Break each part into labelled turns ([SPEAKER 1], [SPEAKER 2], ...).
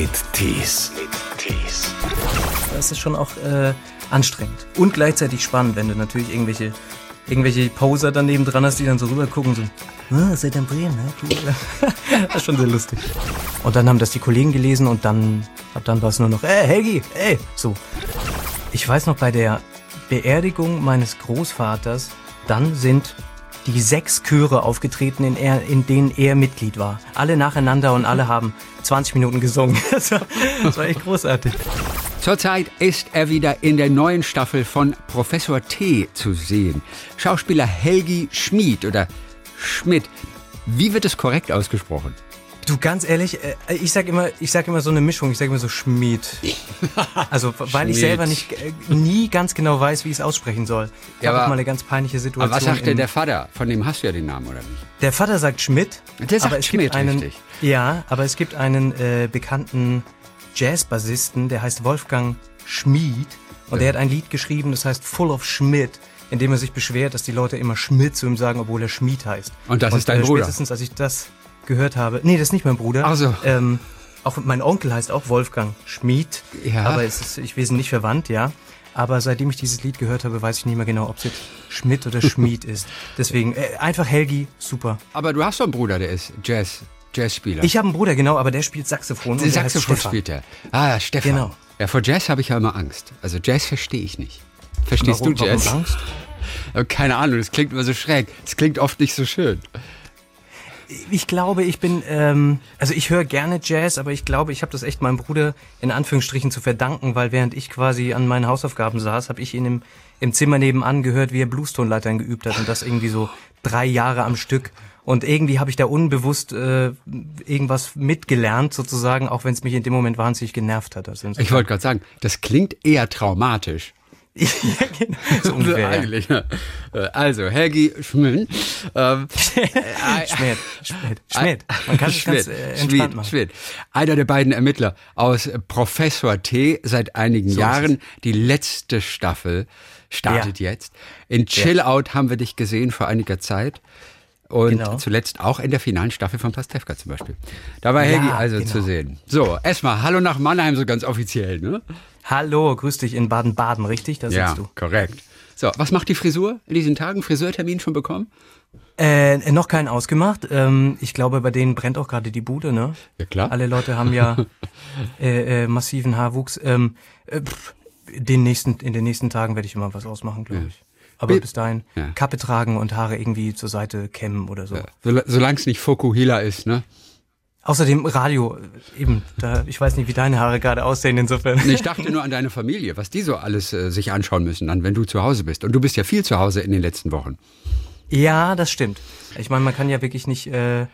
[SPEAKER 1] mit Tees. Tees.
[SPEAKER 2] Das ist schon auch äh, anstrengend und gleichzeitig spannend, wenn du natürlich irgendwelche irgendwelche Poser daneben dran hast, die dann so rüber gucken so, ah, seid ihr in Bremen, ne? Cool. das ist schon sehr lustig. Und dann haben das die Kollegen gelesen und dann ab dann war es nur noch, ey Helgi, ey, so. Ich weiß noch bei der Beerdigung meines Großvaters, dann sind die sechs Chöre aufgetreten, in, er, in denen er Mitglied war. Alle nacheinander und alle haben 20 Minuten gesungen. Das war, das war echt großartig.
[SPEAKER 3] Zurzeit ist er wieder in der neuen Staffel von Professor T zu sehen. Schauspieler Helgi Schmid oder Schmidt. Wie wird es korrekt ausgesprochen?
[SPEAKER 2] Du, ganz ehrlich, äh, ich sag immer, ich sag immer so eine Mischung, ich sag immer so Schmied. Also, weil ich
[SPEAKER 3] Schmied.
[SPEAKER 2] selber nicht, äh, nie ganz genau weiß, wie ich es aussprechen soll. Ich
[SPEAKER 3] Ja,
[SPEAKER 2] auch
[SPEAKER 3] aber-
[SPEAKER 2] mal eine ganz peinliche Situation.
[SPEAKER 3] Aber was sagt denn der Vater? Von dem hast du ja den Namen, oder nicht?
[SPEAKER 2] Der Vater sagt Schmidt.
[SPEAKER 3] Der sagt
[SPEAKER 2] aber es
[SPEAKER 3] Schmidt,
[SPEAKER 2] gibt einen,
[SPEAKER 3] richtig.
[SPEAKER 2] Ja, aber es gibt einen äh, bekannten Jazzbassisten, der heißt Wolfgang Schmied. Und der hat ein Lied geschrieben, das heißt Full of Schmidt, in dem er sich beschwert, dass die Leute immer Schmidt zu ihm sagen, obwohl er Schmied heißt.
[SPEAKER 3] Und das ist dein Bruder?
[SPEAKER 2] Spätestens, als ich das gehört habe. Nee, das ist nicht mein Bruder.
[SPEAKER 3] Ach so.
[SPEAKER 2] Ähm, auch mein Onkel heißt auch Wolfgang Schmied.
[SPEAKER 3] Ja.
[SPEAKER 2] Aber es ist, ich wir sind nicht verwandt, ja. Aber seitdem ich dieses Lied gehört habe, weiß ich nicht mehr genau, ob es jetzt Schmidt oder Schmied ist. Deswegen, äh, einfach Helgi, super.
[SPEAKER 3] Aber du hast doch einen Bruder, der ist Jazz, Jazzspieler.
[SPEAKER 2] Ich habe einen Bruder, genau, aber der spielt Saxophon. der
[SPEAKER 3] Saxophon spielt er. Ah, Stefan.
[SPEAKER 2] Genau.
[SPEAKER 3] Ja, vor Jazz habe ich ja immer Angst. Also Jazz verstehe ich nicht. Verstehst
[SPEAKER 2] Warum-
[SPEAKER 3] du Jazz?
[SPEAKER 2] Warum Angst?
[SPEAKER 3] Keine Ahnung, das klingt immer so schräg. Das klingt oft nicht so schön.
[SPEAKER 2] Ich glaube, ich bin, ähm, also ich höre gerne Jazz, aber ich glaube, ich habe das echt meinem Bruder in Anführungsstrichen zu verdanken, weil während ich quasi an meinen Hausaufgaben saß, habe ich ihn im, im Zimmer nebenan gehört, wie er Bluestonleitern geübt hat und das irgendwie so drei Jahre am Stück. Und irgendwie habe ich da unbewusst äh, irgendwas mitgelernt, sozusagen, auch wenn es mich in dem Moment wahnsinnig genervt hat. Also
[SPEAKER 3] Ich wollte gerade sagen, das klingt eher traumatisch.
[SPEAKER 2] Ja, genau, so ungefähr. ja.
[SPEAKER 3] Eigentlich, ja. Äh, Also, Helgi Schmidt. Ähm,
[SPEAKER 2] Schmidt, Schmidt, Schmidt. Man kann es
[SPEAKER 3] Schmidt,
[SPEAKER 2] ganz äh,
[SPEAKER 3] Schmidt,
[SPEAKER 2] machen.
[SPEAKER 3] Schmidt. Einer der beiden Ermittler aus äh, Professor T seit einigen
[SPEAKER 2] So
[SPEAKER 3] Jahren. Die letzte Staffel startet jetzt. In Chill Out haben wir dich gesehen vor einiger Zeit. Und
[SPEAKER 2] Genau.
[SPEAKER 3] zuletzt auch in der finalen Staffel von Pastewka zum Beispiel. Da war
[SPEAKER 2] Ja,
[SPEAKER 3] Helgi also
[SPEAKER 2] genau.
[SPEAKER 3] zu sehen. So, erstmal Hallo nach Mannheim, so ganz offiziell, ne?
[SPEAKER 2] Hallo, grüß dich in Baden-Baden, richtig? Da
[SPEAKER 3] Ja,
[SPEAKER 2] sitzt du.
[SPEAKER 3] korrekt. So, was macht die Frisur in diesen Tagen? Friseurtermin schon bekommen?
[SPEAKER 2] Äh, noch keinen ausgemacht. Ähm, ich glaube, bei denen brennt auch gerade die Bude, ne?
[SPEAKER 3] Ja, klar.
[SPEAKER 2] Alle Leute haben ja äh, äh, massiven Haarwuchs. Ähm, äh, pff, den nächsten, in den nächsten Tagen werde ich immer was ausmachen, glaube ich. Aber
[SPEAKER 3] Bi-
[SPEAKER 2] bis dahin
[SPEAKER 3] Ja.
[SPEAKER 2] Kappe tragen und Haare irgendwie zur Seite kämmen oder so.
[SPEAKER 3] Sol Solange es nicht Fokuhila ist, ne?
[SPEAKER 2] Außerdem Radio, äh, eben, da, ich weiß nicht, wie deine Haare gerade aussehen insofern.
[SPEAKER 3] Ich dachte nur an deine Familie, was die so alles äh, sich anschauen müssen, dann, wenn du zu Hause bist. Und du bist ja viel zu Hause in den letzten Wochen.
[SPEAKER 2] Ja, das stimmt. Ich meine, man kann ja wirklich nicht äh,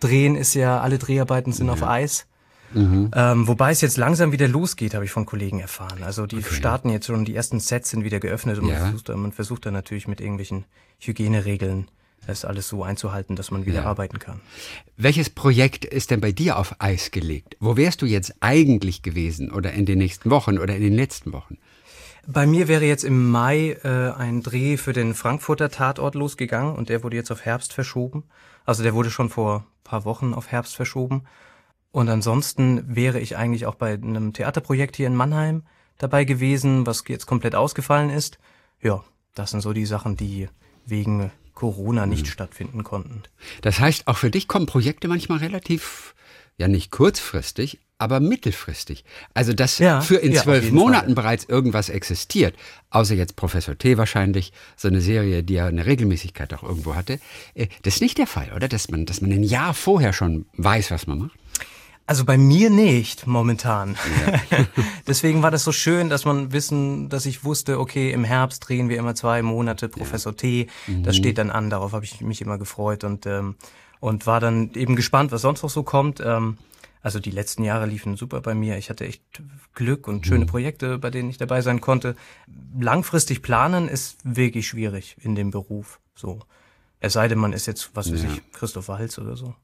[SPEAKER 2] drehen, ist ja, alle Dreharbeiten sind auf Eis.
[SPEAKER 3] Mhm.
[SPEAKER 2] Ähm, wobei es jetzt langsam wieder losgeht, habe ich von Kollegen erfahren. Also die starten jetzt schon, die ersten Sets sind wieder geöffnet und
[SPEAKER 3] Ja.
[SPEAKER 2] man, versucht, da- man versucht dann natürlich mit irgendwelchen Hygieneregeln das alles so einzuhalten, dass man wieder
[SPEAKER 3] Ja.
[SPEAKER 2] arbeiten kann.
[SPEAKER 3] Welches Projekt ist denn bei dir auf Eis gelegt? Wo wärst du jetzt eigentlich gewesen oder in den nächsten Wochen oder in den letzten Wochen?
[SPEAKER 2] Bei mir wäre jetzt im Mai äh, ein Dreh für den Frankfurter Tatort losgegangen und der wurde jetzt auf Herbst verschoben. Also der wurde schon vor paar Wochen auf Herbst verschoben. Und ansonsten wäre ich eigentlich auch bei einem Theaterprojekt hier in Mannheim dabei gewesen, was jetzt komplett ausgefallen ist. Ja, das sind so die Sachen, die wegen Corona nicht stattfinden konnten.
[SPEAKER 3] Das heißt, auch für dich kommen Projekte manchmal relativ, ja nicht kurzfristig, aber mittelfristig. Also, dass
[SPEAKER 2] Ja,
[SPEAKER 3] für in
[SPEAKER 2] ja,
[SPEAKER 3] zwölf Monaten
[SPEAKER 2] Fall.
[SPEAKER 3] bereits irgendwas existiert, außer jetzt Professor T wahrscheinlich, so eine Serie, die ja eine Regelmäßigkeit auch irgendwo hatte. äh, Das ist nicht der Fall, oder? Dass man, dass man ein Jahr vorher schon weiß, was man macht.
[SPEAKER 2] Also bei mir nicht momentan. Deswegen war das so schön, dass man wissen, dass ich wusste, okay, im Herbst drehen wir immer zwei Monate Professor T. Das steht dann an, darauf habe ich mich immer gefreut und ähm, und war dann eben gespannt, was sonst noch so kommt. Ähm, also die letzten Jahre liefen super bei mir. Ich hatte echt Glück und schöne Projekte, bei denen ich dabei sein konnte. Langfristig planen ist wirklich schwierig in dem Beruf. So. Es sei denn, man ist jetzt, was weiß
[SPEAKER 3] Ja.
[SPEAKER 2] ich, Christoph Walz oder so.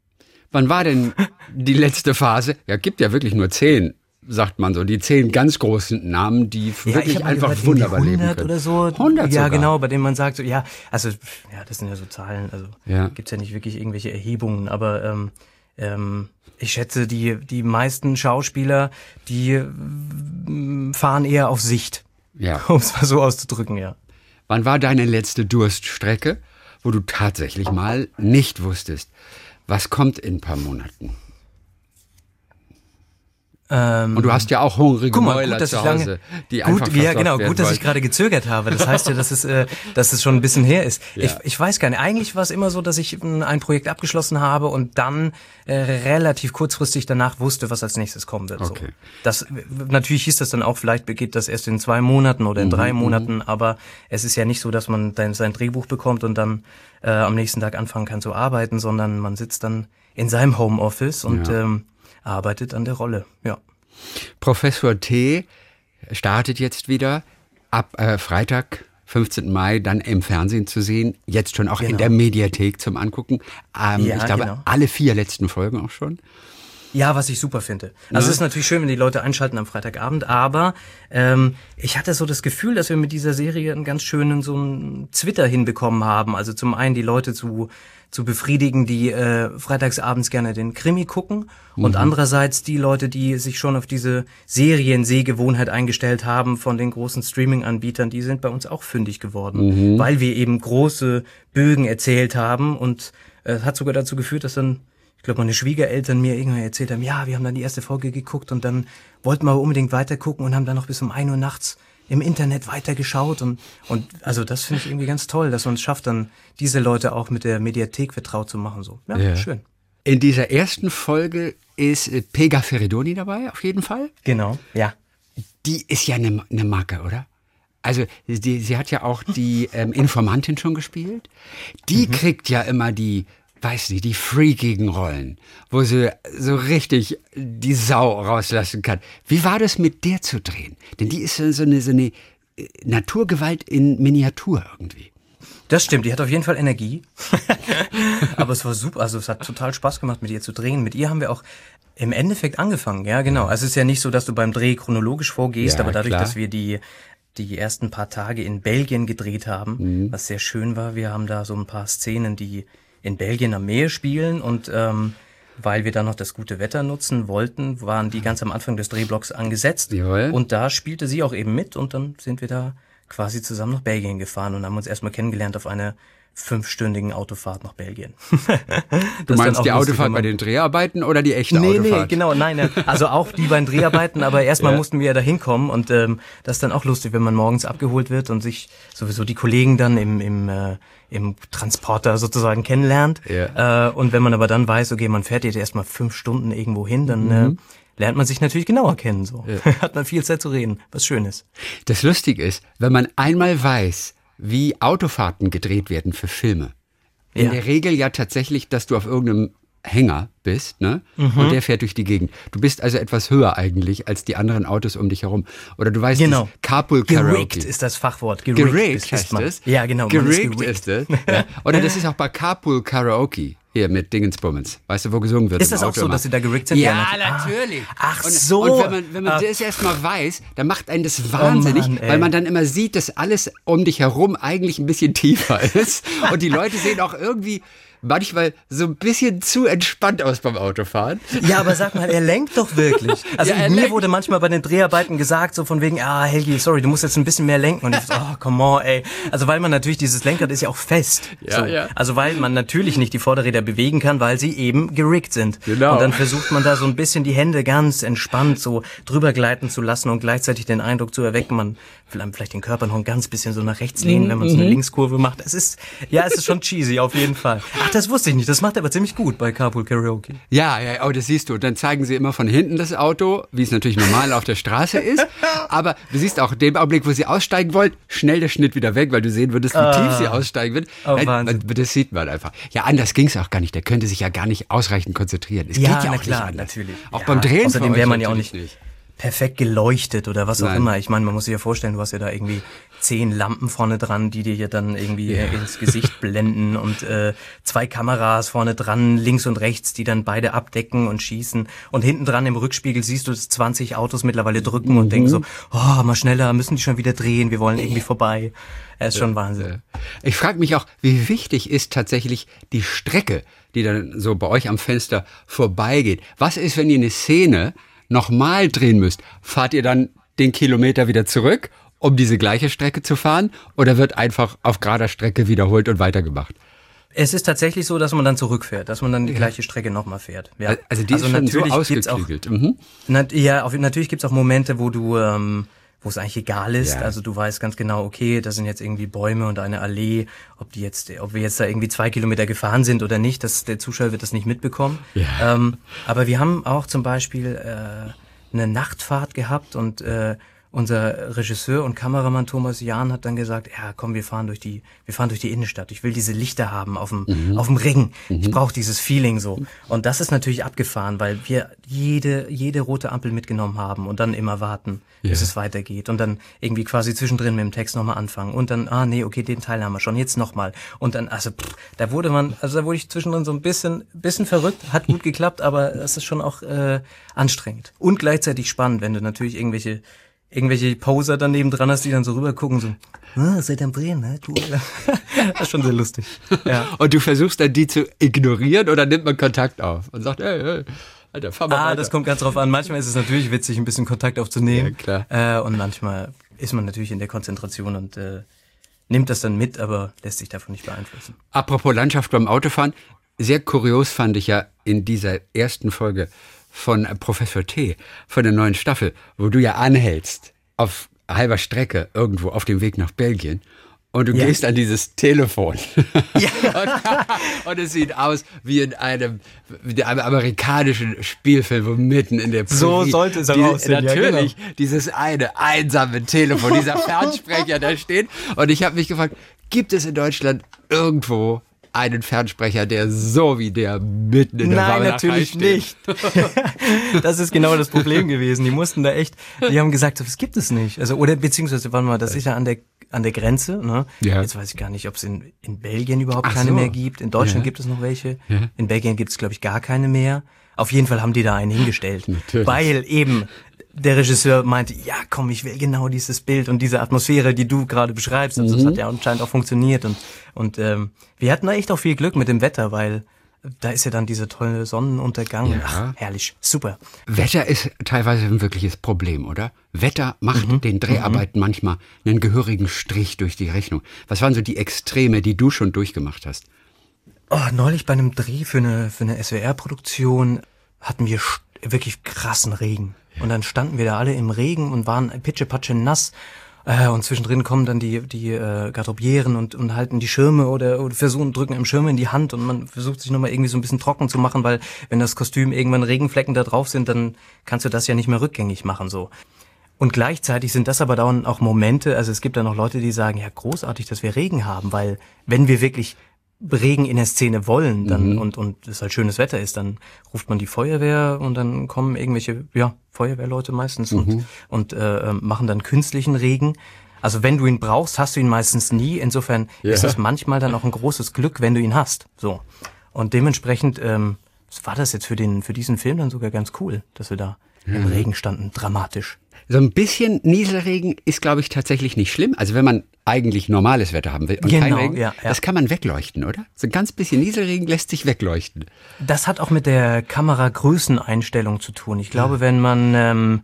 [SPEAKER 3] Wann war denn die letzte Phase? Ja, gibt ja wirklich nur zehn, sagt man so. Die zehn ganz großen Namen, die
[SPEAKER 2] ich
[SPEAKER 3] wirklich einfach
[SPEAKER 2] gehört,
[SPEAKER 3] wunderbar leben
[SPEAKER 2] 100
[SPEAKER 3] können.
[SPEAKER 2] oder so.
[SPEAKER 3] 100
[SPEAKER 2] Ja,
[SPEAKER 3] sogar.
[SPEAKER 2] genau, bei denen man sagt so, ja, also ja, das sind ja so Zahlen, also
[SPEAKER 3] Ja.
[SPEAKER 2] gibt's ja nicht wirklich irgendwelche Erhebungen, aber ähm, ähm, ich schätze, die, die meisten Schauspieler, die äh, fahren eher auf Sicht.
[SPEAKER 3] Ja.
[SPEAKER 2] Um es mal so auszudrücken, ja.
[SPEAKER 3] Wann war deine letzte Durststrecke, wo du tatsächlich mal nicht wusstest, was kommt in ein paar Monaten?
[SPEAKER 2] Ähm,
[SPEAKER 3] Und du hast ja auch hungrige
[SPEAKER 2] Guck mal,
[SPEAKER 3] Mäuler
[SPEAKER 2] gut, dass
[SPEAKER 3] zu
[SPEAKER 2] ich lange,
[SPEAKER 3] Hause, die einfach
[SPEAKER 2] gut, ja, genau, gut, dass ich gerade gezögert habe. Das heißt ja, dass es, äh, dass es schon ein bisschen her ist.
[SPEAKER 3] Ja.
[SPEAKER 2] Ich, ich weiß gar nicht. Eigentlich war es immer so, dass ich m, ein Projekt abgeschlossen habe und dann äh, relativ kurzfristig danach wusste, was als nächstes kommen wird. So.
[SPEAKER 3] Okay.
[SPEAKER 2] Das natürlich hieß das dann auch, vielleicht geht das erst in zwei Monaten oder in
[SPEAKER 3] Mhm,
[SPEAKER 2] drei Monaten, aber es ist ja nicht so, dass man dann sein Drehbuch bekommt und dann äh, am nächsten Tag anfangen kann zu arbeiten, sondern man sitzt dann in seinem Homeoffice und
[SPEAKER 3] Ja.
[SPEAKER 2] ähm, arbeitet an der Rolle. Ja.
[SPEAKER 3] Professor T startet jetzt wieder ab äh, Freitag, 15. Mai, dann im Fernsehen zu sehen. Jetzt schon auch in
[SPEAKER 2] Genau.
[SPEAKER 3] der Mediathek zum Angucken. Ähm,
[SPEAKER 2] Ja,
[SPEAKER 3] ich glaube,
[SPEAKER 2] genau.
[SPEAKER 3] alle vier letzten Folgen auch schon.
[SPEAKER 2] Ja, was ich super finde. Also es ist natürlich schön, wenn die Leute einschalten am Freitagabend, aber ähm, ich hatte so das Gefühl, dass wir mit dieser Serie einen ganz schönen so einen Twitter hinbekommen haben. Also zum einen die Leute zu zu befriedigen, die äh, freitagsabends gerne den Krimi gucken und andererseits die Leute, die sich schon auf diese Seriensehgewohnheit eingestellt haben von den großen Streaming-Anbietern, die sind bei uns auch fündig geworden, weil wir eben große Bögen erzählt haben und äh, es hat sogar dazu geführt, dass dann ich glaube, meine Schwiegereltern mir irgendwann erzählt haben, ja, wir haben dann die erste Folge geguckt und dann wollten wir aber unbedingt weitergucken und haben dann noch bis um 1 Uhr nachts im Internet weitergeschaut und, und also das finde ich irgendwie ganz toll, dass man es schafft, dann diese Leute auch mit der Mediathek vertraut zu machen. So. Ja,
[SPEAKER 3] Ja.
[SPEAKER 2] schön.
[SPEAKER 3] In dieser ersten Folge ist äh, Pega Feridoni dabei, auf jeden Fall.
[SPEAKER 2] Genau, ja.
[SPEAKER 3] Die ist ja eine eine Marke, oder? Also die, sie hat ja auch die ähm, Informantin schon gespielt. Die
[SPEAKER 2] Mhm.
[SPEAKER 3] kriegt ja immer die, weiß nicht, die freakigen Rollen, wo sie so richtig die Sau rauslassen kann. Wie war das mit der zu drehen? Denn die ist so eine, so eine äh, Naturgewalt in Miniatur irgendwie.
[SPEAKER 2] Das stimmt, die hat auf jeden Fall Energie. Aber es war super, also es hat total Spaß gemacht, mit ihr zu drehen. Mit ihr haben wir auch im Endeffekt angefangen, ja genau. Also es ist ja nicht so, dass du beim Dreh chronologisch vorgehst,
[SPEAKER 3] Ja,
[SPEAKER 2] aber dadurch,
[SPEAKER 3] klar.
[SPEAKER 2] dass wir die die ersten paar Tage in Belgien gedreht haben,
[SPEAKER 3] Mhm.
[SPEAKER 2] was sehr schön war. Wir haben da so ein paar Szenen, die in Belgien am Meer spielen und ähm, weil wir dann noch das gute Wetter nutzen wollten, waren die ganz am Anfang des Drehblocks angesetzt.
[SPEAKER 3] Jawohl.
[SPEAKER 2] Und da spielte sie auch eben mit und dann sind wir da quasi zusammen nach Belgien gefahren und haben uns erstmal kennengelernt auf einer fünfstündigen Autofahrt nach Belgien.
[SPEAKER 3] Du meinst die Autofahrt bei den Dreharbeiten oder die echte
[SPEAKER 2] Nee,
[SPEAKER 3] Autofahrt?
[SPEAKER 2] nee, genau, nein. Also auch die beiden Dreharbeiten, aber erstmal
[SPEAKER 3] Ja.
[SPEAKER 2] mussten wir ja da hinkommen und ähm, das ist dann auch lustig, wenn man morgens abgeholt wird und sich sowieso die Kollegen dann im, im, äh, im Transporter sozusagen kennenlernt.
[SPEAKER 3] Ja.
[SPEAKER 2] Äh, und wenn man aber dann weiß, okay, man fährt jetzt erstmal fünf Stunden irgendwo hin, dann
[SPEAKER 3] Mhm.
[SPEAKER 2] äh, lernt man sich natürlich genauer kennen. So hat man viel Zeit zu reden, was schön ist.
[SPEAKER 3] Das Lustige ist, wenn man einmal weiß, wie Autofahrten gedreht werden für Filme, in
[SPEAKER 2] Ja.
[SPEAKER 3] der Regel ja tatsächlich, dass du auf irgendeinem Hänger bist, ne?
[SPEAKER 2] Mhm.
[SPEAKER 3] Und der fährt durch die Gegend. Du bist also etwas höher eigentlich als die anderen Autos um dich herum. Oder du weißt,
[SPEAKER 2] Genau.
[SPEAKER 3] Carpool Karaoke.
[SPEAKER 2] Gerickt ist das Fachwort. Gerickt,
[SPEAKER 3] Gerickt
[SPEAKER 2] ist, ist
[SPEAKER 3] heißt
[SPEAKER 2] man.
[SPEAKER 3] es.
[SPEAKER 2] Ja, genau.
[SPEAKER 3] Gerickt ist es. Ja. Oder das ist auch bei Carpool Karaoke. Hier mit Dingensbummens. Weißt du, wo gesungen wird?
[SPEAKER 2] Ist das auch
[SPEAKER 3] Auto
[SPEAKER 2] so,
[SPEAKER 3] immer.
[SPEAKER 2] dass sie da gerickt sind?
[SPEAKER 3] Ja,
[SPEAKER 2] Ja, nat-
[SPEAKER 3] natürlich.
[SPEAKER 2] Ach
[SPEAKER 3] und,
[SPEAKER 2] so.
[SPEAKER 3] Und wenn man, wenn man
[SPEAKER 2] Ah.
[SPEAKER 3] das erstmal weiß, dann macht einen das wahnsinnig,
[SPEAKER 2] Mann, ey.
[SPEAKER 3] weil man dann immer sieht, dass alles um dich herum eigentlich ein bisschen tiefer ist. Und die Leute sehen auch irgendwie manchmal so ein bisschen zu entspannt aus beim Autofahren.
[SPEAKER 2] Ja, aber sag mal, er lenkt doch wirklich. Also
[SPEAKER 3] Ja,
[SPEAKER 2] mir
[SPEAKER 3] lenkt.
[SPEAKER 2] wurde manchmal bei den Dreharbeiten gesagt, so von wegen, ah, Helgi, sorry, du musst jetzt ein bisschen mehr lenken. Und ich so, oh, come on, ey. Also weil man natürlich, dieses Lenkrad ist ja auch fest.
[SPEAKER 3] Ja,
[SPEAKER 2] so.
[SPEAKER 3] ja.
[SPEAKER 2] Also weil man natürlich nicht die Vorderräder bewegen kann, weil sie eben gerickt sind.
[SPEAKER 3] Genau.
[SPEAKER 2] Und dann versucht man da so ein bisschen die Hände ganz entspannt so drüber gleiten zu lassen und gleichzeitig den Eindruck zu erwecken, man will einem vielleicht den Körper noch ein ganz bisschen so nach rechts lehnen, wenn man so
[SPEAKER 3] Mhm.
[SPEAKER 2] eine Linkskurve macht. Es ist, ja, es ist schon cheesy, auf jeden Fall. Ach, das wusste ich nicht. Das macht er aber ziemlich gut bei Carpool Karaoke.
[SPEAKER 3] Ja, ja, oh, das siehst du. Dann zeigen sie immer von hinten das Auto, wie es natürlich normal auf der Straße ist. Aber du siehst auch, in dem Augenblick, wo sie aussteigen wollen, schnell der Schnitt wieder weg, weil du sehen würdest, wie tief sie aussteigen wird.
[SPEAKER 2] Oh,
[SPEAKER 3] Nein, das sieht man einfach. Ja, anders ging's auch gar nicht. Der könnte sich ja gar nicht ausreichend konzentrieren. Es
[SPEAKER 2] Ja,
[SPEAKER 3] geht ja
[SPEAKER 2] na
[SPEAKER 3] auch
[SPEAKER 2] klar,
[SPEAKER 3] nicht anders.
[SPEAKER 2] natürlich.
[SPEAKER 3] Auch
[SPEAKER 2] Ja,
[SPEAKER 3] beim Drehen
[SPEAKER 2] außerdem wäre man ja auch
[SPEAKER 3] natürlich
[SPEAKER 2] nicht- perfekt geleuchtet oder was auch
[SPEAKER 3] Nein.
[SPEAKER 2] immer. Ich meine, man muss sich ja vorstellen, du hast ja da irgendwie zehn Lampen vorne dran, die dir ja dann irgendwie
[SPEAKER 3] Ja.
[SPEAKER 2] ins Gesicht blenden und äh, zwei Kameras vorne dran, links und rechts, die dann beide abdecken und schießen. Und hinten dran im Rückspiegel siehst du, dass 20 Autos mittlerweile drücken und denken so, oh, mal schneller, müssen die schon wieder drehen, wir wollen irgendwie vorbei. Er ist schon Wahnsinn.
[SPEAKER 3] Ich frage mich auch, wie wichtig ist tatsächlich die Strecke, die dann so bei euch am Fenster vorbeigeht. Was ist, wenn ihr eine Szene nochmal drehen müsst? Fahrt ihr dann den Kilometer wieder zurück, um diese gleiche Strecke zu fahren? Oder wird einfach auf gerader Strecke wiederholt und weitergemacht?
[SPEAKER 2] Es ist tatsächlich so, dass man dann zurückfährt, dass man dann die gleiche Strecke nochmal fährt. Ja.
[SPEAKER 3] Also die ist schon so
[SPEAKER 2] natürlich gibt's auch,
[SPEAKER 3] ausgeklügelt. Mhm.
[SPEAKER 2] Na, ja, auf, natürlich gibt's auch Momente, wo du, ähm, wo es eigentlich egal ist.
[SPEAKER 3] Ja.
[SPEAKER 2] Also du weißt ganz genau, okay, da sind jetzt irgendwie Bäume und eine Allee, ob die jetzt, ob wir jetzt da irgendwie zwei Kilometer gefahren sind oder nicht, das, der Zuschauer wird das nicht mitbekommen.
[SPEAKER 3] Ja.
[SPEAKER 2] Ähm, aber wir haben auch zum Beispiel äh, eine Nachtfahrt gehabt und äh, unser Regisseur und Kameramann Thomas Jahn hat dann gesagt, ja komm, wir fahren durch die, wir fahren durch die Innenstadt. Ich will diese Lichter haben auf dem,
[SPEAKER 3] Mhm.
[SPEAKER 2] auf dem Ring. Ich brauche dieses Feeling so. Und das ist natürlich abgefahren, weil wir jede, jede rote Ampel mitgenommen haben und dann immer warten, bis
[SPEAKER 3] Ja.
[SPEAKER 2] es weitergeht. Und dann irgendwie quasi zwischendrin mit dem Text nochmal anfangen. Und dann, ah nee, okay, den Teil haben wir schon, jetzt nochmal. Und dann, also pff, da wurde man, also da wurde ich zwischendrin so ein bisschen, bisschen verrückt, hat gut geklappt, aber das ist schon auch äh, anstrengend. Und gleichzeitig spannend, wenn du natürlich irgendwelche irgendwelche Poser daneben dran hast, die dann so rübergucken, so, ah, seid ihr am Drehen, ne? Cool. das ist schon sehr lustig. Ja.
[SPEAKER 3] Und du versuchst dann die zu ignorieren oder nimmt man Kontakt auf und sagt, hey, hey, Alter, fahr mal
[SPEAKER 2] Ah,
[SPEAKER 3] weiter.
[SPEAKER 2] das kommt ganz drauf an. Manchmal ist es natürlich witzig, ein bisschen Kontakt aufzunehmen.
[SPEAKER 3] Ja, klar.
[SPEAKER 2] Äh, und manchmal ist man natürlich in der Konzentration und äh, nimmt das dann mit, aber lässt sich davon nicht beeinflussen.
[SPEAKER 3] Apropos Landschaft beim Autofahren, sehr kurios fand ich ja in dieser ersten Folge von äh, Professor T, von der neuen Staffel, wo du ja anhältst auf halber Strecke irgendwo auf dem Weg nach Belgien und du
[SPEAKER 2] Ja.
[SPEAKER 3] gehst an dieses Telefon.
[SPEAKER 2] Ja.
[SPEAKER 3] und, und es sieht aus wie in einem, wie in einem amerikanischen Spielfilm, wo mitten in der
[SPEAKER 2] So
[SPEAKER 3] Prärie
[SPEAKER 2] sollte es auch aussehen, ja,
[SPEAKER 3] Natürlich,
[SPEAKER 2] genau.
[SPEAKER 3] dieses eine einsame Telefon, dieser Fernsprecher da steht. Und ich habe mich gefragt, gibt es in Deutschland irgendwo einen Fernsprecher, der so wie der mitten in der
[SPEAKER 2] Nein, natürlich
[SPEAKER 3] steht?
[SPEAKER 2] nicht. das ist genau das Problem gewesen. Die mussten da echt, die haben gesagt, das gibt es nicht. Also, oder beziehungsweise, warte mal, das ist ja an der an der Grenze. Ne?
[SPEAKER 3] Ja.
[SPEAKER 2] Jetzt weiß ich gar nicht, ob es in, in Belgien überhaupt
[SPEAKER 3] Ach
[SPEAKER 2] keine
[SPEAKER 3] so.
[SPEAKER 2] mehr gibt. In Deutschland
[SPEAKER 3] Ja.
[SPEAKER 2] gibt es noch welche.
[SPEAKER 3] Ja.
[SPEAKER 2] In Belgien gibt es, glaube ich, gar keine mehr. Auf jeden Fall haben die da einen hingestellt.
[SPEAKER 3] Natürlich.
[SPEAKER 2] Weil eben der Regisseur meinte, ja komm, ich will genau dieses Bild und diese Atmosphäre, die du gerade beschreibst. Also
[SPEAKER 3] Mhm.
[SPEAKER 2] das hat ja anscheinend auch funktioniert. Und, und ähm, wir hatten da echt auch viel Glück mit dem Wetter, weil da ist ja dann dieser tolle Sonnenuntergang.
[SPEAKER 3] Ja.
[SPEAKER 2] Ach, herrlich, super.
[SPEAKER 3] Wetter ist teilweise ein wirkliches Problem, oder? Wetter macht
[SPEAKER 2] Mhm.
[SPEAKER 3] den Dreharbeiten manchmal einen gehörigen Strich durch die Rechnung. Was waren so die Extreme, die du schon durchgemacht hast?
[SPEAKER 2] Oh, neulich bei einem Dreh für eine, für eine SWR-Produktion hatten wir wirklich krassen Regen. Und dann standen wir da alle im Regen und waren pitschepatsche nass. Äh, und zwischendrin kommen dann die, die äh, Garderobieren und, und halten die Schirme oder, oder versuchen, drücken im Schirm in die Hand und man versucht sich nochmal irgendwie so ein bisschen trocken zu machen, weil wenn das Kostüm irgendwann Regenflecken da drauf sind, dann kannst du das ja nicht mehr rückgängig machen so. Und gleichzeitig sind das aber dann auch Momente, also es gibt da noch Leute, die sagen, ja, großartig, dass wir Regen haben, weil wenn wir wirklich Regen in der Szene wollen dann und und es halt schönes Wetter ist, dann ruft man die Feuerwehr und dann kommen irgendwelche ja Feuerwehrleute meistens und und äh, machen dann künstlichen Regen. Also wenn du ihn brauchst, hast du ihn meistens nie. Insofern
[SPEAKER 3] Ja.
[SPEAKER 2] ist es manchmal dann auch ein großes Glück, wenn du ihn hast. So und dementsprechend ähm, war das jetzt für den für diesen Film dann sogar ganz cool, dass wir da im Regen standen, dramatisch.
[SPEAKER 3] So ein bisschen Nieselregen ist, glaube ich, tatsächlich nicht schlimm. Also wenn man eigentlich normales Wetter haben will und kein
[SPEAKER 2] Genau,
[SPEAKER 3] Regen,
[SPEAKER 2] ja, ja.
[SPEAKER 3] das kann man wegleuchten, oder? So ein ganz bisschen Nieselregen lässt sich wegleuchten.
[SPEAKER 2] Das hat auch mit der Kameragrößeneinstellung zu tun. Ich glaube, wenn man ähm,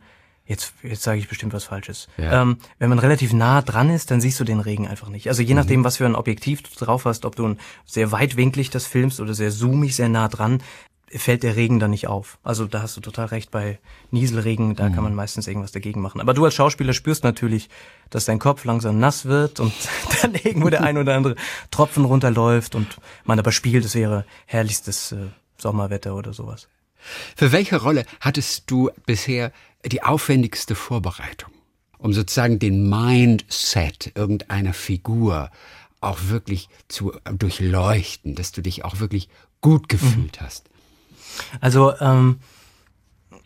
[SPEAKER 2] jetzt jetzt sage ich bestimmt was Falsches.
[SPEAKER 3] Ja.
[SPEAKER 2] Ähm, wenn man relativ nah dran ist, dann siehst du den Regen einfach nicht. Also je nachdem, was für ein Objektiv du drauf hast, ob du ein sehr weitwinklig das filmst oder sehr zoomig, sehr nah dran, fällt der Regen dann nicht auf. Also da hast du total recht bei Nieselregen, da kann man meistens irgendwas dagegen machen. Aber du als Schauspieler spürst natürlich, dass dein Kopf langsam nass wird und dann irgendwo der ein oder andere Tropfen runterläuft und man aber spielt, es wäre herrlichstes äh, Sommerwetter oder sowas.
[SPEAKER 3] Für welche Rolle hattest du bisher die aufwendigste Vorbereitung? Um sozusagen den Mindset irgendeiner Figur auch wirklich zu durchleuchten, dass du dich auch wirklich gut gefühlt hast.
[SPEAKER 2] Also ähm,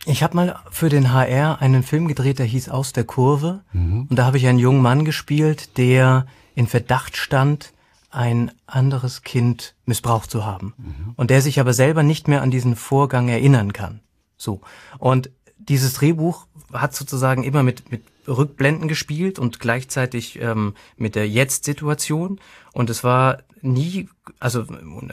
[SPEAKER 2] Ich habe mal für den HR einen Film gedreht, der hieß Aus der Kurve. Und da habe ich einen jungen Mann gespielt, der in Verdacht stand, ein anderes Kind missbraucht zu haben. Und der sich aber selber nicht mehr an diesen Vorgang erinnern kann. So. Und dieses Drehbuch hat sozusagen immer mit, mit Rückblenden gespielt und gleichzeitig ähm, mit der Jetzt-Situation. Und es war nie, also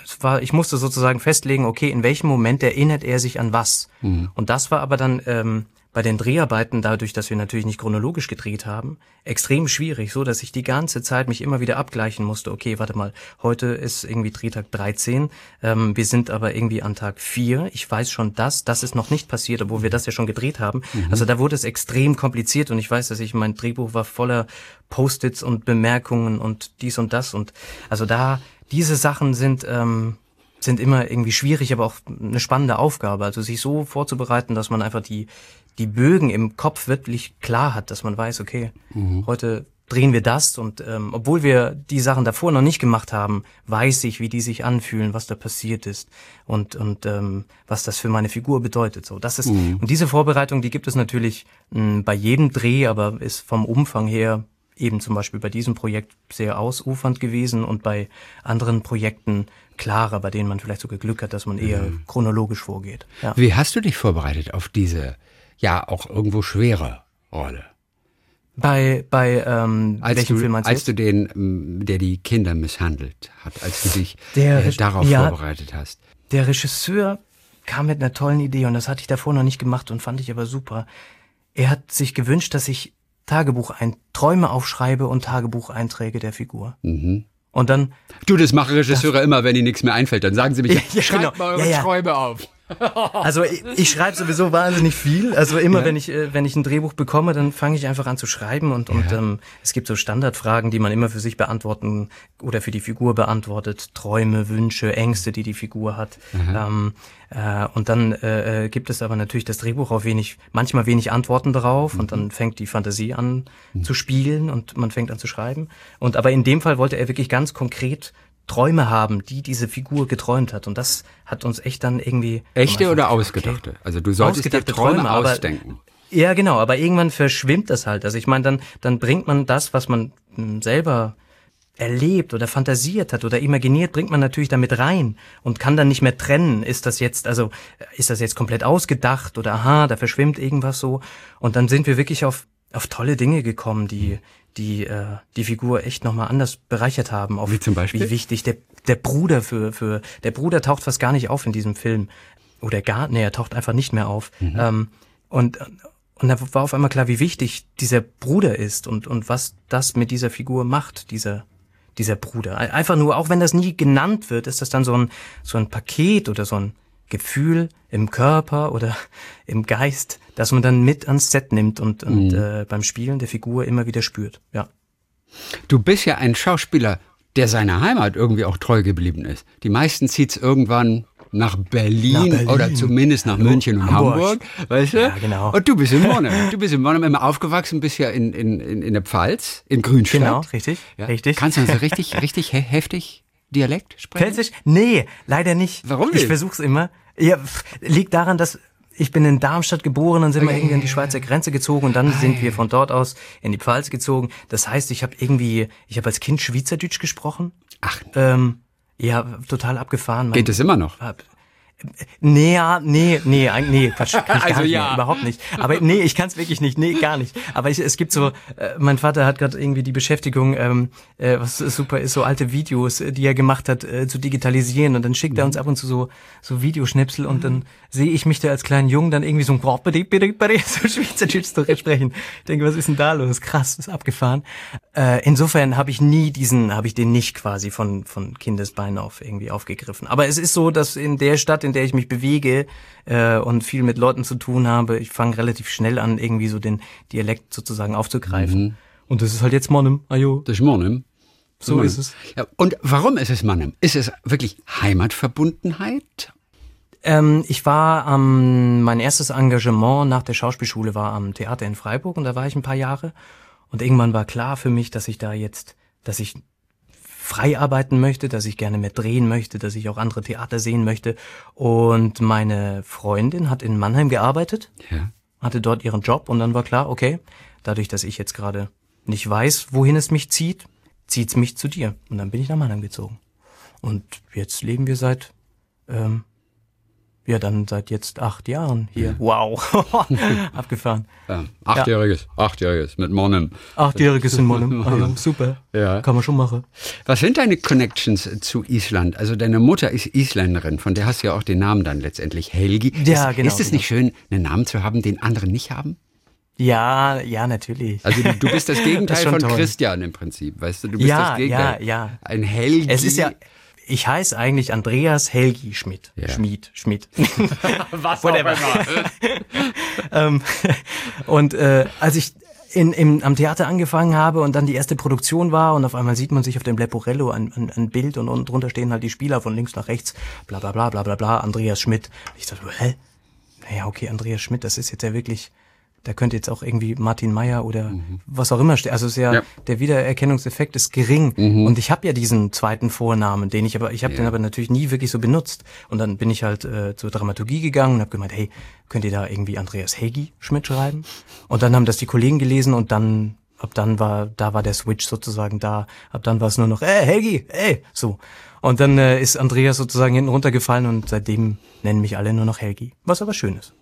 [SPEAKER 2] es war, ich musste sozusagen festlegen, okay, in welchem Moment erinnert er sich an was. Und das war aber dann ähm, bei den Dreharbeiten, dadurch, dass wir natürlich nicht chronologisch gedreht haben, extrem schwierig, so dass ich die ganze Zeit mich immer wieder abgleichen musste. Okay, warte mal, heute ist irgendwie Drehtag 13, ähm, wir sind aber irgendwie an Tag 4. Ich weiß schon das, das ist noch nicht passiert, obwohl wir das ja schon gedreht haben. Also da wurde es extrem kompliziert und ich weiß, dass ich mein Drehbuch war voller Post-its und Bemerkungen und dies und das und also da diese Sachen sind ähm, sind immer irgendwie schwierig, aber auch eine spannende Aufgabe. Also sich so vorzubereiten, dass man einfach die, die Bögen im Kopf wirklich klar hat, dass man weiß, okay, heute drehen wir das und ähm, obwohl wir die Sachen davor noch nicht gemacht haben, weiß ich, wie die sich anfühlen, was da passiert ist und und ähm, was das für meine Figur bedeutet. So, das ist und diese Vorbereitung, die gibt es natürlich mh, bei jedem Dreh, aber ist vom Umfang her eben zum Beispiel bei diesem Projekt sehr ausufernd gewesen und bei anderen Projekten klarer, bei denen man vielleicht sogar Glück hat, dass man eher chronologisch vorgeht. Ja.
[SPEAKER 3] Wie hast du dich vorbereitet auf diese, ja, auch irgendwo schwere Rolle?
[SPEAKER 2] Bei bei ähm,
[SPEAKER 3] Als,
[SPEAKER 2] welchem
[SPEAKER 3] du,
[SPEAKER 2] Film meinst
[SPEAKER 3] als
[SPEAKER 2] du?
[SPEAKER 3] du den, ähm, der die Kinder misshandelt hat, als du dich
[SPEAKER 2] Der
[SPEAKER 3] äh, darauf
[SPEAKER 2] ja.
[SPEAKER 3] vorbereitet hast.
[SPEAKER 2] Der Regisseur kam mit einer tollen Idee und das hatte ich davor noch nicht gemacht und fand ich aber super. Er hat sich gewünscht, dass ich Tagebuch ein Träume aufschreibe und Tagebucheinträge der Figur.
[SPEAKER 3] Mhm.
[SPEAKER 2] Und dann
[SPEAKER 3] Du, das machen Regisseure immer, wenn ihnen nichts mehr einfällt. Dann sagen sie mich,
[SPEAKER 2] Ja,
[SPEAKER 3] schreibt
[SPEAKER 2] genau.
[SPEAKER 3] mal eure
[SPEAKER 2] Ja, ja.
[SPEAKER 3] Träume auf.
[SPEAKER 2] Also ich, ich schreibe sowieso wahnsinnig viel. Also immer wenn ich äh, wenn ich ein Drehbuch bekomme, dann fange ich einfach an zu schreiben und und ähm, es gibt so Standardfragen, die man immer für sich beantworten oder für die Figur beantwortet. Träume, Wünsche, Ängste, die die Figur hat. Ähm, äh, und dann äh, äh, gibt es aber natürlich das Drehbuch auch wenig, manchmal wenig Antworten darauf und dann fängt die Fantasie an zu spielen und man fängt an zu schreiben. Und aber in dem Fall wollte er wirklich ganz konkret Träume haben, die diese Figur geträumt hat. Und das hat uns echt dann irgendwie.
[SPEAKER 3] Echte oder
[SPEAKER 2] Anfang-
[SPEAKER 3] ausgedachte? Also du solltest dir Träume,
[SPEAKER 2] Träume, aber-
[SPEAKER 3] ausdenken.
[SPEAKER 2] Ja, genau, aber irgendwann verschwimmt das halt. Also ich meine, dann, dann bringt man das, was man mh, selber erlebt oder fantasiert hat oder imaginiert, bringt man natürlich damit rein und kann dann nicht mehr trennen. Ist das jetzt, also ist das jetzt komplett ausgedacht oder aha, da verschwimmt irgendwas so. Und dann sind wir wirklich auf, auf tolle Dinge gekommen, die, die äh, die Figur echt nochmal anders bereichert haben. Auf,
[SPEAKER 3] Wie zum Beispiel?
[SPEAKER 2] Wie wichtig der, der Bruder für, für, der Bruder taucht fast gar nicht auf in diesem Film. Oder gar, nee, er taucht einfach nicht mehr auf. Ähm, und, und da war auf einmal klar, wie wichtig dieser Bruder ist und, und was das mit dieser Figur macht, dieser, dieser Bruder. Ein- Einfach nur, auch wenn das nie genannt wird, ist das dann so ein, so ein Paket oder so ein Gefühl im Körper oder im Geist, das man dann mit ans Set nimmt und, und äh, beim Spielen der Figur immer wieder spürt. Ja.
[SPEAKER 3] Du bist ja ein Schauspieler, der seiner Heimat irgendwie auch treu geblieben ist. Die meisten zieht's irgendwann nach Berlin,
[SPEAKER 2] Nach Berlin.
[SPEAKER 3] oder zumindest nach
[SPEAKER 2] Hallo,
[SPEAKER 3] München und
[SPEAKER 2] Hamburg.
[SPEAKER 3] Hamburg, weißt du?
[SPEAKER 2] Ja, genau.
[SPEAKER 3] Und du bist in Monnem. Du bist in Monnem immer aufgewachsen, bist ja in, in, in, in der Pfalz, in Grünstadt.
[SPEAKER 2] Genau, richtig,
[SPEAKER 3] Ja.
[SPEAKER 2] richtig.
[SPEAKER 3] Kannst du so richtig, richtig he heftig Dialekt sprechen?
[SPEAKER 2] Pfälzisch? Nee, leider nicht.
[SPEAKER 3] Warum
[SPEAKER 2] Ich
[SPEAKER 3] nicht?
[SPEAKER 2] versuch's immer. Ja, pff, liegt daran, dass ich bin in Darmstadt geboren, dann sind wir irgendwie an die Schweizer Grenze gezogen und dann sind wir von dort aus in die Pfalz gezogen. Das heißt, ich habe irgendwie, ich habe als Kind Schweizerdeutsch gesprochen.
[SPEAKER 3] Ach,
[SPEAKER 2] Ähm, ja, total abgefahren. Mein-
[SPEAKER 3] geht es immer noch?
[SPEAKER 2] Hab- Nee, ja, nee, nee, eigentlich- nee, Quatsch, kann ich
[SPEAKER 3] Also
[SPEAKER 2] gar nicht
[SPEAKER 3] ja.
[SPEAKER 2] mehr, überhaupt nicht. Aber nee, ich kann es wirklich nicht, nee, gar nicht. Aber ich, es gibt so, äh, mein Vater hat gerade irgendwie die Beschäftigung, ähm, äh, was super ist, so alte Videos, äh, die er gemacht hat, äh, zu digitalisieren und dann schickt er uns ab und zu so, so Videoschnipsel und dann sehe ich mich da als kleinen Jungen dann irgendwie so ein so Schweizerdeutsch sprechen. Ich denke, was ist denn da los? Krass, ist abgefahren. Äh, insofern habe ich nie diesen, habe ich den nicht quasi von, von Kindesbeinen auf irgendwie aufgegriffen. Aber es ist so, dass in der Stadt, in der ich mich bewege äh, und viel mit Leuten zu tun habe, ich fange relativ schnell an, irgendwie so den Dialekt sozusagen aufzugreifen. Und das ist halt jetzt Monnem, ajo,
[SPEAKER 3] Das ist Monnem.
[SPEAKER 2] so
[SPEAKER 3] Monnem.
[SPEAKER 2] ist es.
[SPEAKER 3] Ja, und warum ist es Monnem? Ist es wirklich Heimatverbundenheit?
[SPEAKER 2] Ähm, ich war am, mein erstes Engagement nach der Schauspielschule war am Theater in Freiburg und da war ich ein paar Jahre. Und irgendwann war klar für mich, dass ich da jetzt, dass ich frei arbeiten möchte, dass ich gerne mehr drehen möchte, dass ich auch andere Theater sehen möchte. Und meine Freundin hat in Mannheim gearbeitet,
[SPEAKER 3] Ja.
[SPEAKER 2] hatte dort ihren Job und dann war klar, okay, dadurch, dass ich jetzt gerade nicht weiß, wohin es mich zieht, zieht's mich zu dir. Und dann bin ich nach Mannheim gezogen. Und jetzt leben wir seit, ähm, ja, dann seit jetzt acht Jahren hier. Wow. Abgefahren.
[SPEAKER 3] Ja. Achtjähriges, achtjähriges mit Monem.
[SPEAKER 2] Achtjähriges in Monum. Ah, ja, super.
[SPEAKER 3] Ja.
[SPEAKER 2] Kann man schon machen.
[SPEAKER 3] Was sind deine Connections zu Island? Also deine Mutter ist Isländerin, von der hast du ja auch den Namen dann letztendlich Helgi.
[SPEAKER 2] Ja,
[SPEAKER 3] ist,
[SPEAKER 2] genau,
[SPEAKER 3] Ist es nicht schön, einen Namen zu haben, den andere nicht haben?
[SPEAKER 2] Ja, ja, natürlich.
[SPEAKER 3] Also du, du bist das Gegenteil
[SPEAKER 2] Das
[SPEAKER 3] von
[SPEAKER 2] toll.
[SPEAKER 3] Christian im Prinzip, weißt du? Du bist
[SPEAKER 2] Ja,
[SPEAKER 3] das Gegenteil.
[SPEAKER 2] ja, ja.
[SPEAKER 3] Ein Helgi.
[SPEAKER 2] Es ist ja, ich heiße eigentlich Andreas Helgi Schmidt.
[SPEAKER 3] Ja.
[SPEAKER 2] Schmied, Schmidt.
[SPEAKER 3] was
[SPEAKER 2] Whatever. ähm, und äh, als ich in, im, am Theater angefangen habe und dann die erste Produktion war und auf einmal sieht man sich auf dem Leporello ein, ein, ein Bild und unten drunter stehen halt die Spieler von links nach rechts, bla bla bla bla bla bla, Andreas Schmidt. Ich dachte, hä? Naja, okay, Andreas Schmidt, das ist jetzt ja wirklich, da könnte jetzt auch irgendwie Martin Meyer oder was auch immer stehen. Also es ist ja,
[SPEAKER 3] Ja.
[SPEAKER 2] der Wiedererkennungseffekt ist gering. Und ich habe ja diesen zweiten Vornamen, den ich aber, ich habe den aber natürlich nie wirklich so benutzt. Und dann bin ich halt äh, zur Dramaturgie gegangen und habe gemeint, hey, könnt ihr da irgendwie Andreas Hegi Schmidt schreiben? Und dann haben das die Kollegen gelesen und dann, ab dann war, da war der Switch sozusagen da. Ab dann war es nur noch, ey, Helgi, ey, so. Und dann äh, ist Andreas sozusagen hinten runtergefallen und seitdem nennen mich alle nur noch Helgi. Was aber schön ist.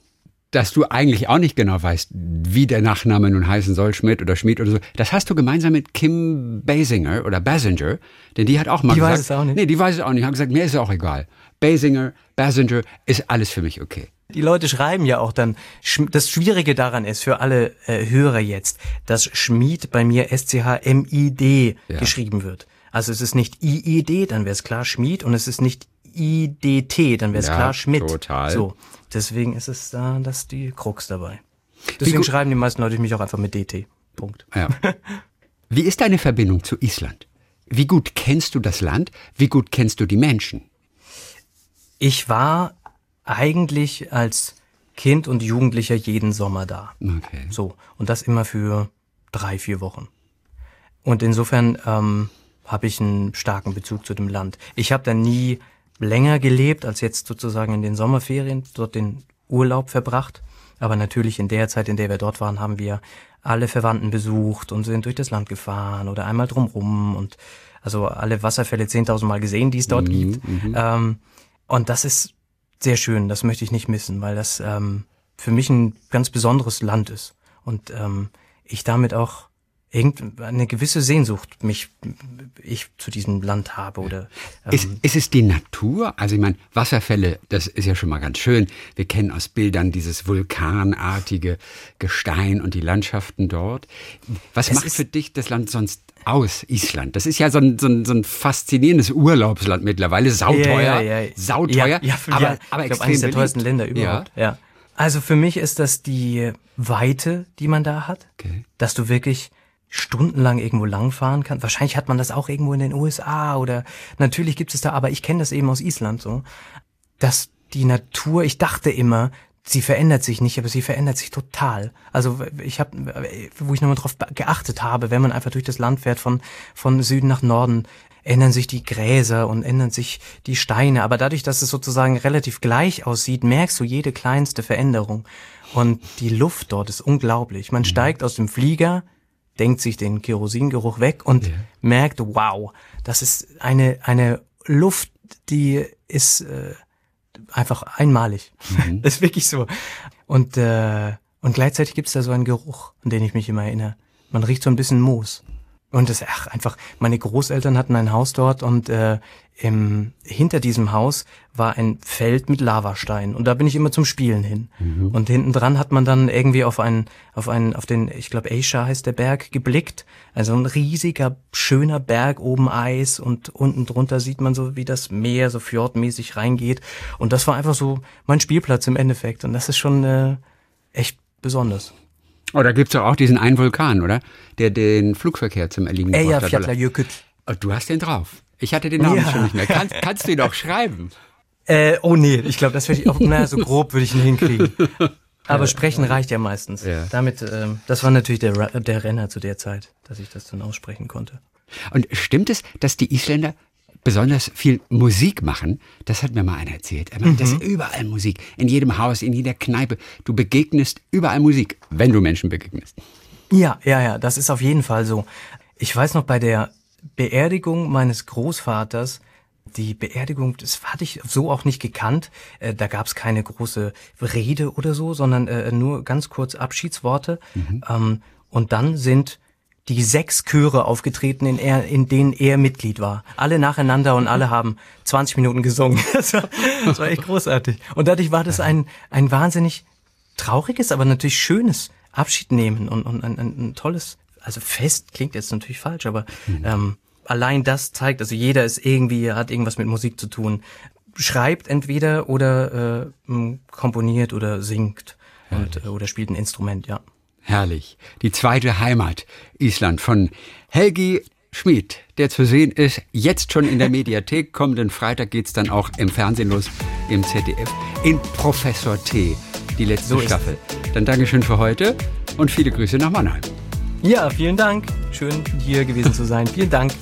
[SPEAKER 3] Dass du eigentlich auch nicht genau weißt, wie der Nachname nun heißen soll, Schmidt oder Schmidt oder so. Das hast du gemeinsam mit Kim Basinger oder Basinger, denn die hat auch mal
[SPEAKER 2] Die
[SPEAKER 3] gesagt.
[SPEAKER 2] weiß es auch nicht.
[SPEAKER 3] Nee, die weiß es auch nicht. Hat gesagt, mir ist es auch egal. Basinger, Basinger ist alles für mich okay.
[SPEAKER 2] Die Leute schreiben ja auch dann, das Schwierige daran ist für alle äh, Hörer jetzt, dass Schmied bei mir S-C-H-M-I-D
[SPEAKER 3] Ja.
[SPEAKER 2] geschrieben wird. Also es ist nicht I-I-D, dann wäre es klar Schmied und es ist nicht I-D-T, dann wäre es
[SPEAKER 3] Ja,
[SPEAKER 2] klar Schmidt.
[SPEAKER 3] total.
[SPEAKER 2] So, deswegen ist es da, dass die Krux dabei. Deswegen schreiben die meisten Leute mich auch einfach mit DT. Punkt.
[SPEAKER 3] Ja. Wie ist deine Verbindung zu Island? Wie gut kennst du das Land? Wie gut kennst du die Menschen?
[SPEAKER 2] Ich war eigentlich als Kind und Jugendlicher jeden Sommer da.
[SPEAKER 3] Okay.
[SPEAKER 2] So. Und das immer für drei, vier Wochen. Und insofern ähm, habe ich einen starken Bezug zu dem Land. Ich habe da nie länger gelebt als jetzt sozusagen in den Sommerferien, dort den Urlaub verbracht. Aber natürlich in der Zeit, in der wir dort waren, haben wir alle Verwandten besucht und sind durch das Land gefahren oder einmal drumrum und also alle Wasserfälle 10.000 Mal gesehen, die es dort gibt. Ähm, und das ist sehr schön, das möchte ich nicht missen, weil das ähm, für mich ein ganz besonderes Land ist. Und ähm, ich damit auch irgendeine gewisse Sehnsucht mich ich zu diesem Land habe oder ähm,
[SPEAKER 3] Ist, ist es die Natur? Also ich meine, Wasserfälle, das ist ja schon mal ganz schön. Wir kennen aus Bildern dieses vulkanartige Gestein und die Landschaften dort. Was
[SPEAKER 2] Es
[SPEAKER 3] macht für dich das Land sonst aus, Island? Das ist ja so ein, so ein, so ein faszinierendes Urlaubsland mittlerweile. Sauteuer,
[SPEAKER 2] Ja, ja, ja.
[SPEAKER 3] sauteuer,
[SPEAKER 2] Ja, ja,
[SPEAKER 3] aber,
[SPEAKER 2] ja.
[SPEAKER 3] aber
[SPEAKER 2] ich glaube,
[SPEAKER 3] extrem
[SPEAKER 2] eines der teuersten Länder überhaupt. Ja. Also für mich ist das die Weite, die man da hat,
[SPEAKER 3] Okay.
[SPEAKER 2] dass du wirklich stundenlang irgendwo langfahren kannst. Wahrscheinlich hat man das auch irgendwo in den USA oder natürlich gibt es da, aber ich kenne das eben aus Island so, dass die Natur, ich dachte immer, sie verändert sich nicht, aber sie verändert sich total. Also ich habe, wo ich nochmal drauf geachtet habe, wenn man einfach durch das Land fährt von von Süden nach Norden, ändern sich die Gräser und ändern sich die Steine. Aber dadurch, dass es sozusagen relativ gleich aussieht, merkst du jede kleinste Veränderung. Und die Luft dort ist unglaublich. Man steigt aus dem Flieger, denkt sich den Kerosingeruch weg und merkt, wow, das ist eine, eine Luft, die ist äh, einfach einmalig. Das ist wirklich so. Und, äh, und gleichzeitig gibt's da so einen Geruch, an den ich mich immer erinnere. Man riecht so ein bisschen Moos. Und das, ach, einfach, meine Großeltern hatten ein Haus dort und äh, im, hinter diesem Haus war ein Feld mit Lavastein und da bin ich immer zum Spielen hin. Und hinten dran hat man dann irgendwie auf einen, auf einen, auf den, ich glaube, Aisha heißt der Berg, geblickt. Also ein riesiger, schöner Berg, oben Eis und unten drunter sieht man so, wie das Meer so fjordmäßig reingeht. Und das war einfach so mein Spielplatz im Endeffekt. Und das ist schon äh, echt besonders.
[SPEAKER 3] Oh, da gibt's doch auch diesen einen Vulkan, oder? Der den Flugverkehr zum Erliegen gebracht hat. oder?
[SPEAKER 2] Eyjafjallajökull.
[SPEAKER 3] Oh, du hast den drauf. Ich hatte den Namen
[SPEAKER 2] Ja.
[SPEAKER 3] schon nicht mehr. Kannst, kannst du ihn auch schreiben?
[SPEAKER 2] Äh, oh nee, ich glaube, das würde ich auch, naja, so grob würde ich ihn hinkriegen. Aber sprechen reicht ja meistens.
[SPEAKER 3] Ja.
[SPEAKER 2] Damit, ähm, das war natürlich der, der Renner zu der Zeit, dass ich das dann aussprechen konnte.
[SPEAKER 3] Und stimmt es, dass die Isländer besonders viel Musik machen? Das hat mir mal einer erzählt. Er meint, das ist überall Musik. In jedem Haus, in jeder Kneipe. Du begegnest überall Musik, wenn du Menschen begegnest.
[SPEAKER 2] Ja, ja, ja, das ist auf jeden Fall so. Ich weiß noch bei der Beerdigung meines Großvaters, die Beerdigung, das hatte ich so auch nicht gekannt. Äh, da gab es keine große Rede oder so, sondern äh, nur ganz kurz Abschiedsworte. Ähm, und dann sind die sechs Chöre aufgetreten, in, er, in denen er Mitglied war. Alle nacheinander und alle haben 20 Minuten gesungen. Das war, das war echt großartig. Und dadurch war das ein, ein wahnsinnig trauriges, aber natürlich schönes Abschied nehmen und, und ein, ein, ein tolles, also Fest klingt jetzt natürlich falsch, aber ähm, allein das zeigt, also jeder ist irgendwie, hat irgendwas mit Musik zu tun, schreibt entweder oder äh, komponiert oder singt und, äh, oder spielt ein Instrument, ja.
[SPEAKER 3] Herrlich. Die zweite Heimat, Island, von Helgi Schmid, der zu sehen ist, jetzt schon in der Mediathek. Kommenden Freitag geht's dann auch im Fernsehen los, im ZDF, in Professor T, die letzte
[SPEAKER 2] So
[SPEAKER 3] Staffel. Dann Dankeschön für heute und viele Grüße nach Mannheim.
[SPEAKER 2] Ja, vielen Dank. Schön hier gewesen zu sein. Vielen Dank.